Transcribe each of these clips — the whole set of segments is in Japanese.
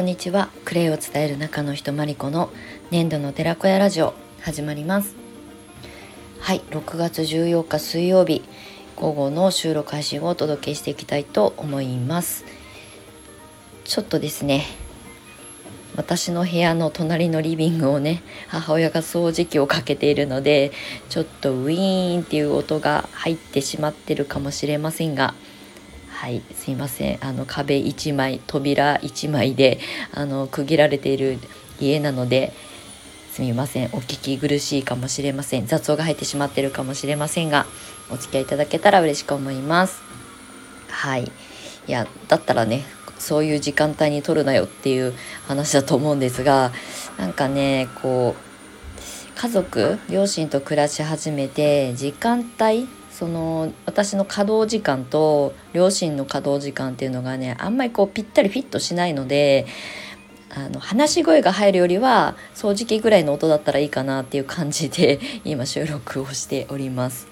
こんにちは。クレイを伝える中の人マリコの粘土の寺子屋ラジオ始まります。はい6月14日水曜日午後の収録配信をお届けしていきたいと思います。ちょっとですね私の部屋の隣のリビングをね母親が掃除機をかけているのでちょっとウィーンっていう音が入ってしまってるかもしれませんがはいすいません。あの壁1枚扉1枚であの区切られている家なのですみません。お聞き苦しいかもしれません。雑音が入ってしまってるかもしれませんがお付き合いいただけたら嬉しく思います。はい。いやだったらねそういう時間帯に撮るなよっていう話だと思うんですがなんかねこう家族両親と暮らし始めて時間帯その私の稼働時間と両親の稼働時間っていうのがねあんまりこうぴったりフィットしないのであの話し声が入るよりは掃除機ぐらいの音だったらいいかなっていう感じで 今収録をしております。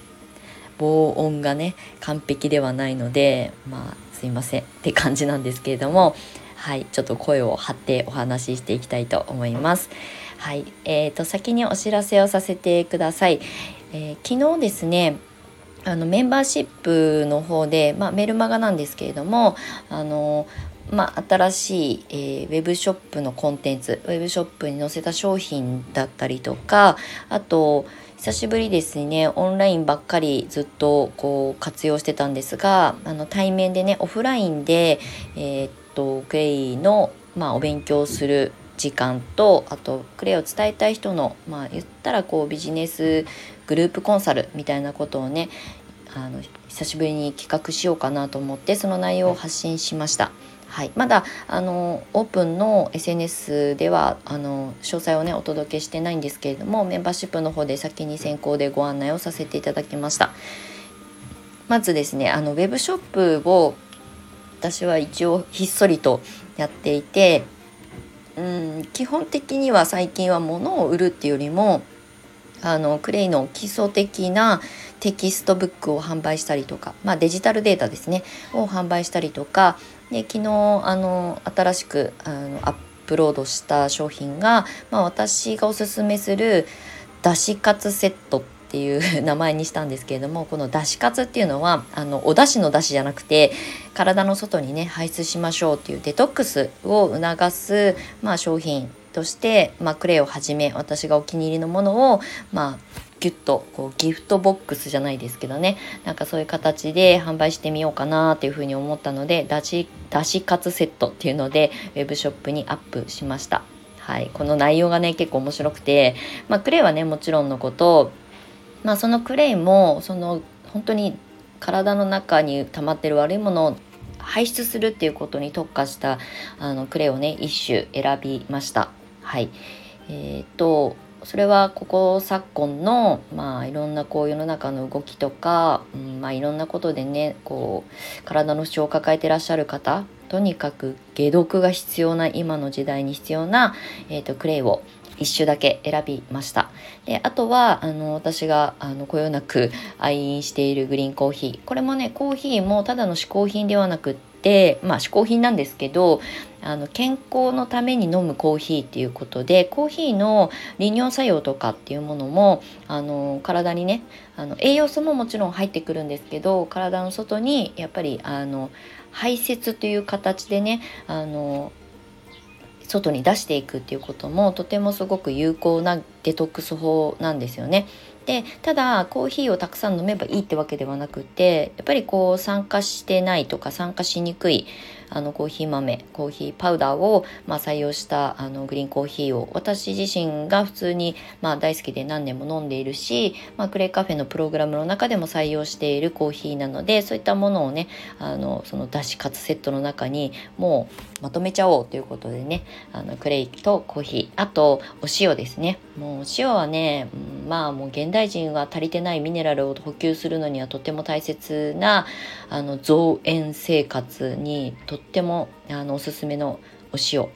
防音がね完璧ではないのでまあすいませんって感じなんですけれどもはいちょっと声を張ってお話ししていきたいと思います。はいえーと、先にお知らせをさせてください、えー、昨日ですねあのメンバーシップの方で、まあ、メルマガなんですけれどもあの、まあ、新しい、えー、ウェブショップのコンテンツウェブショップに載せた商品だったりとかあと久しぶりですねオンラインばっかりずっとこう活用してたんですがあの対面でねオフラインで、えー、っとクレイの、まあ、お勉強する時間とあとクレイを伝えたい人のまあ言ったらこうビジネスグループコンサルみたいなことをねあの久しぶりに企画しようかなと思ってその内容を発信しました。はい、まだあのオープンの SNS ではあの詳細をねお届けしてないんですけれどもメンバーシップの方で先に先行でご案内をさせていただきましたまずですねあのウェブショップを私は一応ひっそりとやっていてうん基本的には最近は物を売るっていうよりもあのクレイの基礎的なテキストブックを販売したりとか、まあ、デジタルデータですねを販売したりとかで昨日あの新しくあのアップロードした商品が、まあ、私がおすすめするだし活セットってていう名前にしたんですけれどもこのだし活っていうのはあのお出汁の出汁じゃなくて体の外にね排出しましょうっていうデトックスを促す、まあ、商品として、まあ、クレイをはじめ私がお気に入りのものを、まあ、ギュッとこうギフトボックスじゃないですけどねなんかそういう形で販売してみようかなっていうふうに思ったのでだしだしカツセットっていうのでウェブショップにアップしました。はい、この内容がね結構面白くて、まあ、クレイはねもちろんのこと、まあ、そのクレイもその本当に体の中に溜まってる悪いものを排出するっていうことに特化したあのクレイをね一種選びました。はいえーとそれはここ昨今のまあいろんなこう世の中の動きとか、うんまあ、いろんなことでねこう体の不調を抱えてらっしゃる方とにかく解毒が必要な今の時代に必要な、えーと、クレイを一種だけ選びました。であとはあの私があのこよなく愛飲しているグリーンコーヒー。これもねコーヒーもただの嗜好品ではなくってまあ嗜好品なんですけどあの健康のために飲むコーヒーっていうことでコーヒーの利尿作用とかっていうものもあの体にねあの栄養素ももちろん入ってくるんですけど体の外にやっぱりあの排泄という形でねあの外に出していくっていうこともとてもすごく有効なデトックス法なんですよね。でただコーヒーをたくさん飲めばいいってわけではなくてやっぱりこう酸化してないとか酸化しにくいあのコーヒー豆コーヒーパウダーを、まあ、採用したあのグリーンコーヒーを私自身が普通に、まあ、大好きで何年も飲んでいるし、まあ、クレイカフェのプログラムの中でも採用しているコーヒーなのでそういったものをねあのそのだしカツセットの中にもうまとめちゃおうということでねあのクレイとコーヒーあとお塩ですね。もうお塩はね、まあもう現代人は足りてないミネラルを補給するのにはとても大切なあの増塩生活にとってもあのおすすめのお塩。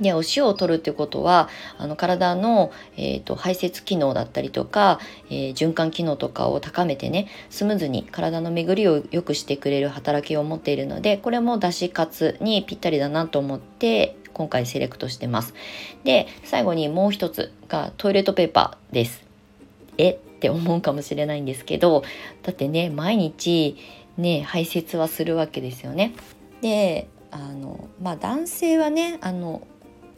でお塩を取るってことはあの体の、えーと、排泄機能だったりとか、えー、循環機能とかを高めてねスムーズに体の巡りを良くしてくれる働きを持っているのでこれもだし活にぴったりだなと思って今回セレクトしてます。で最後にもう一つがトイレットペーパーです。え？って思うかもしれないんですけどだってね毎日ね排泄はするわけですよね。であのまあ男性はねあの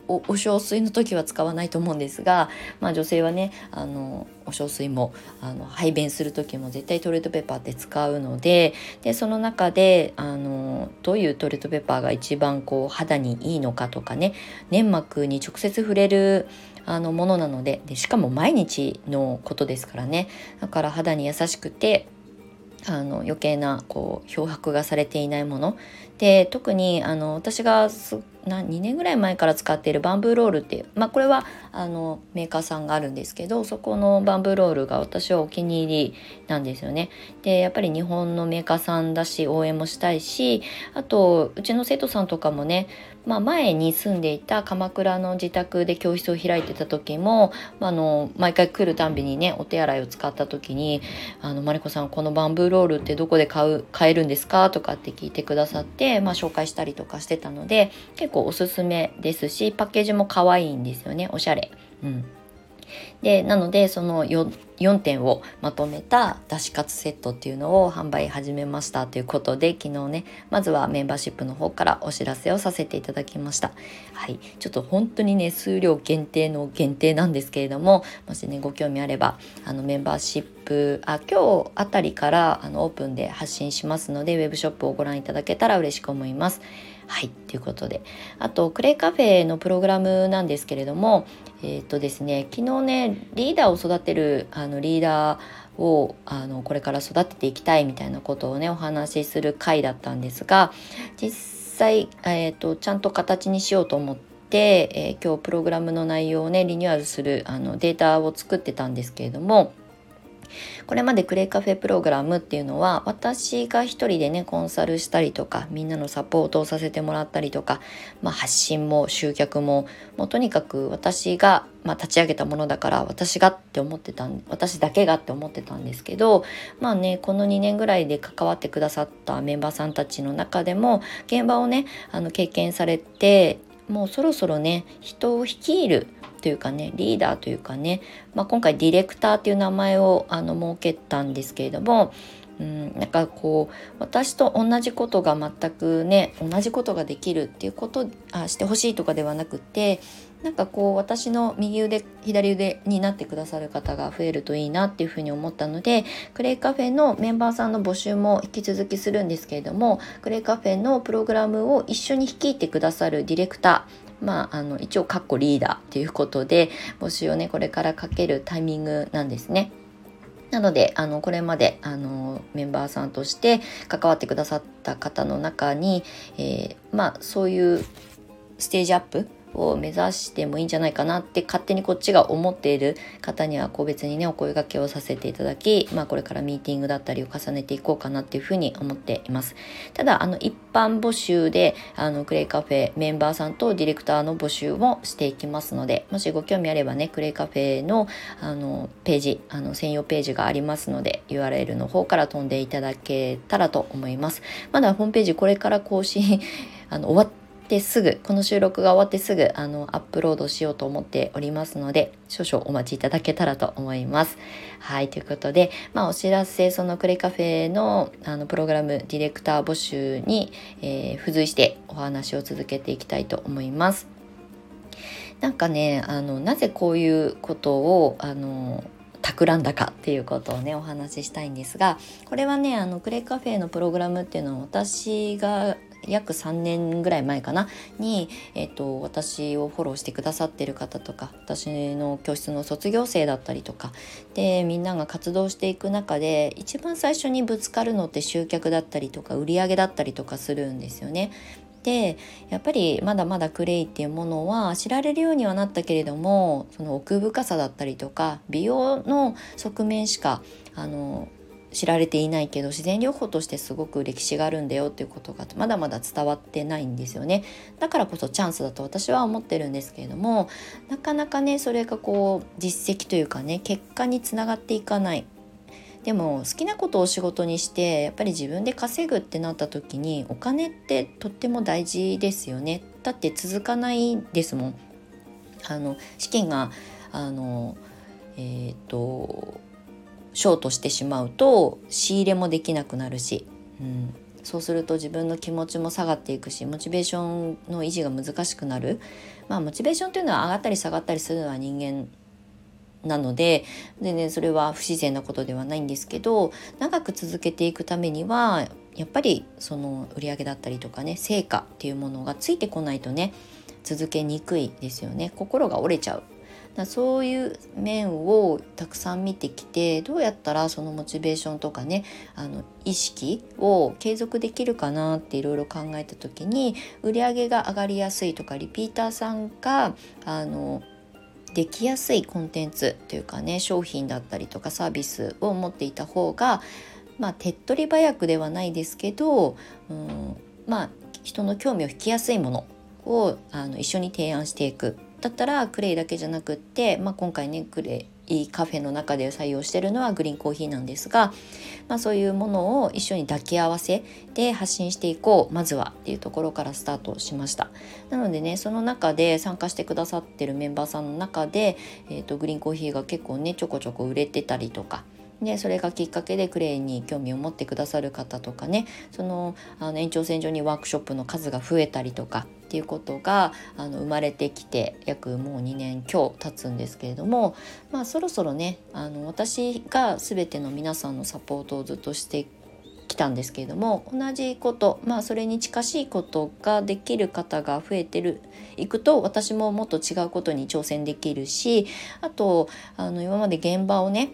おお小水の時は使わないと思うんですが、まあ、女性はねあのお小水もあの排便する時も絶対トイレットペーパーって使うのででその中であのどういうトイレットペーパーが一番こう肌にいいのかとかね粘膜に直接触れるあのものなのででしかも毎日のことですからね。だから肌に優しくてあの余計なこう漂白がされていないもので特にあの私がな2年ぐらい前から使っているバンブーロールっていう、まあ、これはあのメーカーさんがあるんですけどそこのバンブーロールが私はお気に入りなんですよね。でやっぱり日本のメーカーさんだし応援もしたいしあとうちの生徒さんとかもねまあ、前に住んでいた鎌倉の自宅で教室を開いてた時も、まあ、の毎回来るたんびにねお手洗いを使った時に「あのマリコさんこのバンブーロールってどこで買う買えるんですか?」とかって聞いてくださって、まあ、紹介したりとかしてたので結構おすすめですしパッケージも可愛いんですよね。おしゃれ。うん。でなのでその 4, 4点をまとめただし活セットっていうのを販売始めましたということで昨日ねまずはメンバーシップの方からお知らせをさせていただきました。はい。ちょっと本当にね数量限定の限定なんですけれどももしねご興味あればあのメンバーシップあ今日あたりからあのオープンで発信しますのでウェブショップをご覧いただけたら嬉しく思います。はいということで。あとクレイカフェのプログラムなんですけれどもえっ、とですね昨日ねリーダーを育てるあのリーダーをあのこれから育てていきたいみたいなことをねお話しする回だったんですが実際、えーと、ちゃんと形にしようと思って、えー、今日プログラムの内容をねリニューアルするあのデータを作ってたんですけれどもこれまでクレイカフェプログラムっていうのは私が一人でねコンサルしたりとかみんなのサポートをさせてもらったりとか、まあ、発信も集客ももうとにかく私が、まあ、立ち上げたものだから私がって思ってた私だけがって思ってたんですけどまあねこの2年ぐらいで関わってくださったメンバーさんたちの中でも現場をねあの経験されてもうそろそろね人を率いるというかねリーダーというかね、まあ、今回ディレクターっていう名前をあの設けたんですけれどもうん、なんかこう私と同じことが全くね同じことができるっていうことあしてほしいとかではなくてなんかこう私の右腕左腕になってくださる方が増えるといいなっていうふうに思ったのでクレイカフェのメンバーさんの募集も引き続きするんですけれどもクレイカフェのプログラムを一緒に率いてくださるディレクターまあ、あの一応かっこリーダーということで募集をねこれからかけるタイミングなんですね。なのであのこれまであのメンバーさんとして関わってくださった方の中に、えー、まあそういうステージアップを目指してもいいんじゃないかなって勝手にこっちが思っている方には個別にねお声がけをさせていただき、まあ、これからミーティングだったりを重ねていこうかなっていうふうに思っています。ただあの一般募集であのクレイカフェメンバーさんとディレクターの募集もしていきますのでもしご興味あればねクレイカフェのあのページあの専用ページがありますので URL の方から飛んでいただけたらと思います。まだホームページこれから更新あの終わってすぐこの収録が終わってすぐあのアップロードしようと思っておりますので少々お待ちいただけたらと思います。はいということで、まあ、お知らせそのクレカフェのあのプログラムディレクター募集に、えー、付随してお話を続けていきたいと思います。なんかねあのなぜこういうことをあの企んだかっていうことをねお話ししたいんですがこれはねあのクレカフェのプログラムっていうのは私が約3年ぐらい前かな？に、えーと、私をフォローしてくださってる方とか私の教室の卒業生だったりとかでみんなが活動していく中で一番最初にぶつかるのって集客だったりとか売り上げだったりとかするんですよね。でやっぱりまだまだクレイっていうものは知られるようにはなったけれどもその奥深さだったりとか美容の側面しかあの知られていないけど自然療法としてすごく歴史があるんだよっていうことがまだまだ伝わってないんですよね。だからこそチャンスだと私は思ってるんですけれどもなかなかねそれがこう実績というかね結果につながっていかない。でも好きなことを仕事にしてやっぱり自分で稼ぐってなった時にお金ってとっても大事ですよね。だって続かないですもん。あの資金があのえっ、ー、とショートしてしまうと仕入れもできなくなるし、うん、そうすると自分の気持ちも下がっていくしモチベーションの維持が難しくなる。まあモチベーションというのは上がったり下がったりするのは人間なので全然それは不自然なことではないんですけど長く続けていくためにはやっぱりその売り上げだったりとかね成果っていうものがついてこないとね続けにくいですよね。心が折れちゃう。だそういう面をたくさん見てきてどうやったらそのモチベーションとかねあの意識を継続できるかなっていろいろ考えた時に売り上げが上がりやすいとかリピーターさんがあのできやすいコンテンツというかね商品だったりとかサービスを持っていた方がまあ手っ取り早くではないですけど、うん、まあ人の興味を引きやすいものをあの一緒に提案していく。だったらクレイだけじゃなくって、まあ、今回ねクレイカフェの中で採用してるのはグリーンコーヒーなんですが、まあ、そういうものを一緒に抱き合わせで発信していこう。まずはっていうところからスタートしました。なのでねその中で参加してくださってるメンバーさんの中で、えーと、グリーンコーヒーが結構ねちょこちょこ売れてたりとかでそれがきっかけでクレイに興味を持ってくださる方とかねそのあの延長線上にワークショップの数が増えたりとかっていうことがあの生まれてきて約もう2年今日経つんですけれども、まあ、そろそろねあの私が全ての皆さんのサポートをずっとしてきたんですけれども同じことまあそれに近しいことができる方が増えてるいくと私ももっと違うことに挑戦できるしあとあの今まで現場をね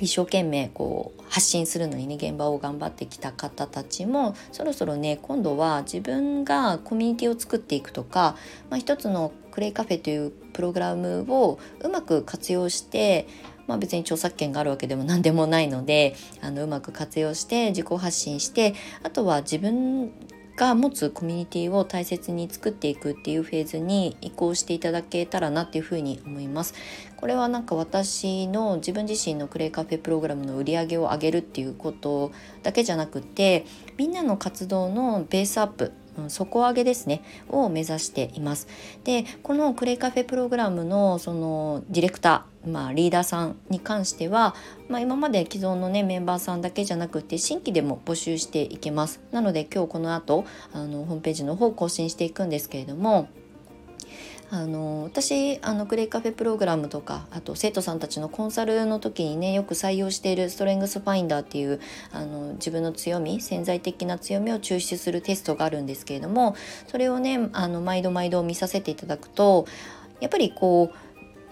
一生懸命こう発信するのにね現場を頑張ってきた方たちもそろそろね今度は自分がコミュニティを作っていくとか、まあ、一つのクレイカフェというプログラムをうまく活用してまあ、別に著作権があるわけでも何でもないのであのうまく活用して自己発信してあとは自分が持つコミュニティを大切に作っていくっていうフェーズに移行していただけたらなっていうふうに思います。これはなんか私の自分自身のクレイカフェプログラムの売り上げを上げるっていうことだけじゃなくてみんなの活動のベースアップ底上げですねを目指しています。でこのクレイカフェプログラムのそのディレクター、まあ、リーダーさんに関しては、まあ、今まで既存のねメンバーさんだけじゃなくて新規でも募集していけます。なので今日この後あのホームページの方更新していくんですけれどもあの私あのクレイカフェプログラムとかあと生徒さんたちのコンサルの時にねよく採用しているストレングスファインダーっていうあの自分の強み潜在的な強みを抽出するテストがあるんですけれどもそれをねあの毎度毎度見させていただくとやっぱりこ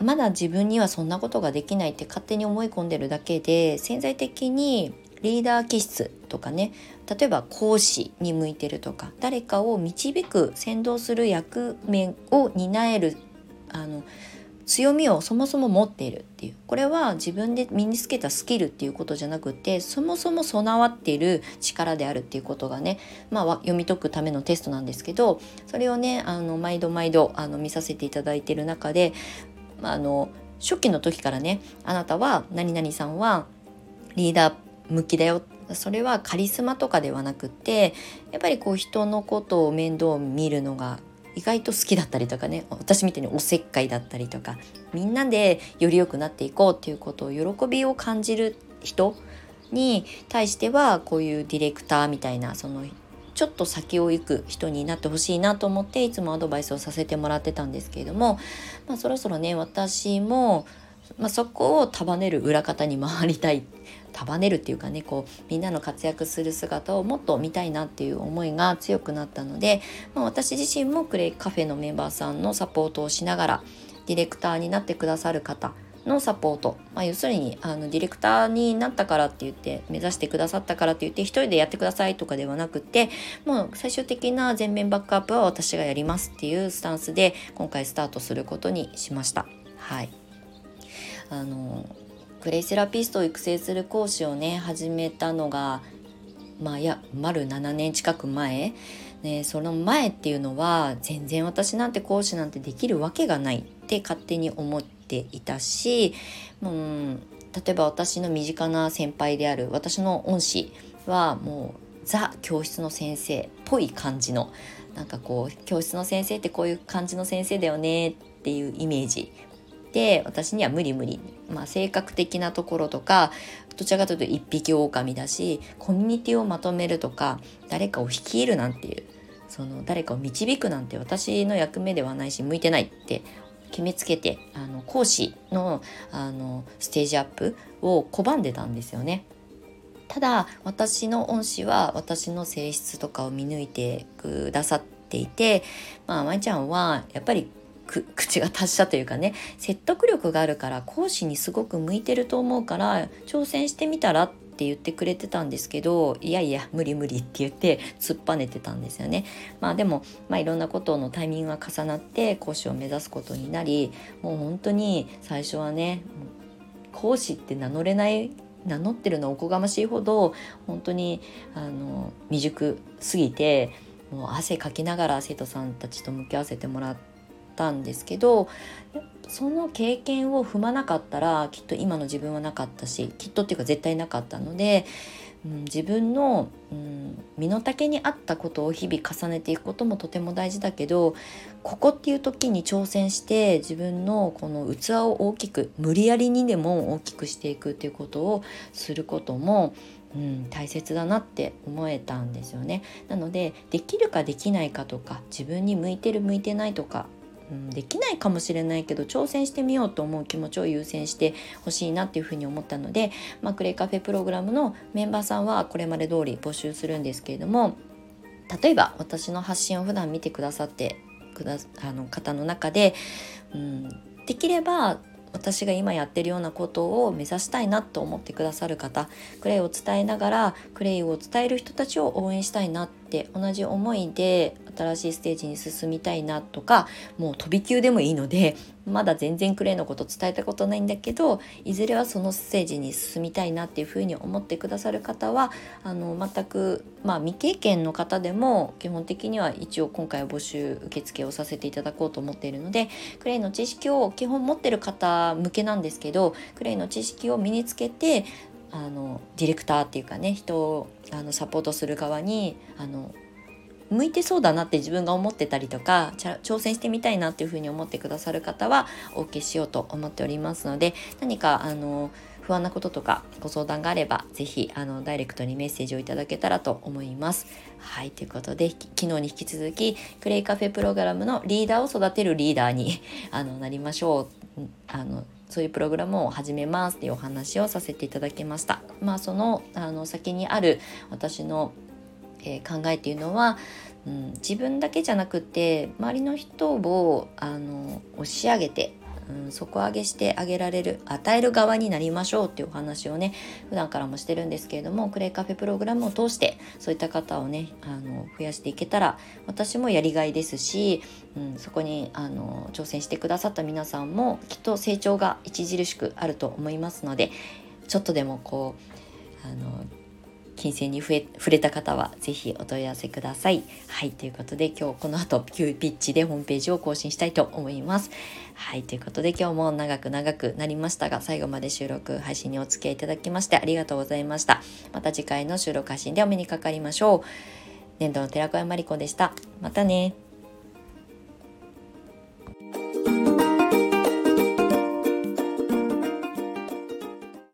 うまだ自分にはそんなことができないって勝手に思い込んでるだけで潜在的にリーダー気質とかね例えば講師に向いてるとか誰かを導く先導する役目を担えるあの強みをそもそも持っているっていうこれは自分で身につけたスキルっていうことじゃなくてそもそも備わっている力であるっていうことがね、まあ、読み解くためのテストなんですけどそれをねあの毎度毎度あの見させていただいている中で、まあ、あの初期の時からねあなたは何々さんはリーダー向きだよ。それはカリスマとかではなくってやっぱりこう人のことを面倒見るのが意外と好きだったりとかね。私みたいにおせっかいだったりとか。みんなでより良くなっていこうっていうことを喜びを感じる人に対してはこういうディレクターみたいなそのちょっと先を行く人になってほしいなと思っていつもアドバイスをさせてもらってたんですけれども、まあ、そろそろね私も、まあ、そこを束ねる裏方に回りたい 束ねるっていうかねこうみんなの活躍する姿をもっと見たいなっていう思いが強くなったので、まあ、私自身もクレイカフェのメンバーさんのサポートをしながらディレクターになってくださる方のサポート、まあ、要するにあのディレクターになったからって言って目指してくださったからって言って一人でやってくださいとかではなくてもう最終的な全面バックアップは私がやりますっていうスタンスで今回スタートすることにしました。はいあのクレイセラピストを育成する講師をね始めたのがまあや丸7年近く前、ね、その前っていうのは全然私なんて講師なんてできるわけがないって勝手に思っていたし、うん、例えば私の身近な先輩である私の恩師はもうザ教室の先生っぽい感じのなんかこう教室の先生ってこういう感じの先生だよねっていうイメージ。で私には無理無理、まあ、性格的なところとかどちらかというと一匹狼だしコミュニティをまとめるとか誰かを率いるなんていうその誰かを導くなんて私の役目ではないし向いてないって決めつけてあの講師のあのステージアップを拒んでたんですよね。ただ私の恩師は私の性質とかを見抜いてくださっていてまあ舞ちゃんはやっぱり口が達者というかね説得力があるから講師にすごく向いてると思うから挑戦してみたらって言ってくれてたんですけどいやいや無理無理って言って突っぱねてたんですよね。まあでも、まあ、いろんなことのタイミングが重なって講師を目指すことになりもう本当に最初はね講師って名乗れない名乗ってるのおこがましいほど本当にあの未熟すぎてもう汗かきながら生徒さんたちと向き合わせてもらってったんですけどその経験を踏まなかったらきっと今の自分はなかったしきっとっていうか絶対なかったので、うん、自分の、うん、身の丈に合ったことを日々重ねていくこともとても大事だけどここっていう時に挑戦して自分のこの器を大きく無理やりにでも大きくしていくっていうことをすることもうん、大切だなって思えたんですよね。なのでできるかできないかとか自分に向いてる向いてないとかうん、できないかもしれないけど挑戦してみようと思う気持ちを優先してほしいなっていうふうに思ったので、まあ、クレイカフェプログラムのメンバーさんはこれまで通り募集するんですけれども例えば私の発信を普段見てくださってくだあの方の中で、うん、できれば私が今やってるようなことを目指したいなと思ってくださる方クレイを伝えながらクレイを伝える人たちを応援したいなって同じ思いで新しいステージに進みたいなとかもう飛び級でもいいのでまだ全然クレイのこと伝えたことないんだけどいずれはそのステージに進みたいなっていうふうに思ってくださる方はあの全く、まあ、未経験の方でも基本的には一応今回は募集受付をさせていただこうと思っているのでクレイの知識を基本持ってる方向けなんですけどクレイの知識を身につけてあのディレクターっていうかね人をあのサポートする側にあの向いてそうだなって自分が思ってたりとか挑戦してみたいなっていうふうに思ってくださる方はお受けしようと思っておりますので何かあの不安なこととかご相談があれば是非あのダイレクトにメッセージをいただけたらと思います。はいということで昨日に引き続きクレイカフェプログラムのリーダーを育てるリーダーにあのなりましょう。あのそういうプログラムを始めますっていうお話をさせていただきました。まあそのあの先にある私のえー、考えっていうのは、うん、自分だけじゃなくて周りの人をあの押し上げて、うん、底上げしてあげられる与える側になりましょうっていうお話をね普段からもしてるんですけれどもクレイカフェプログラムを通してそういった方をねあの増やしていけたら私もやりがいですし、うん、そこにあの挑戦してくださった皆さんもきっと成長が著しくあると思いますのでちょっとでもこうあの金銭に触れた方は是非お問い合わせください。はいということで今日この後急ピッチでホームページを更新したいと思います。はいということで今日も長く長くなりましたが最後まで収録配信にお付き合いいただきましてありがとうございました。また次回の収録配信でお目にかかりましょう。年度の寺子屋まりこでした。またね。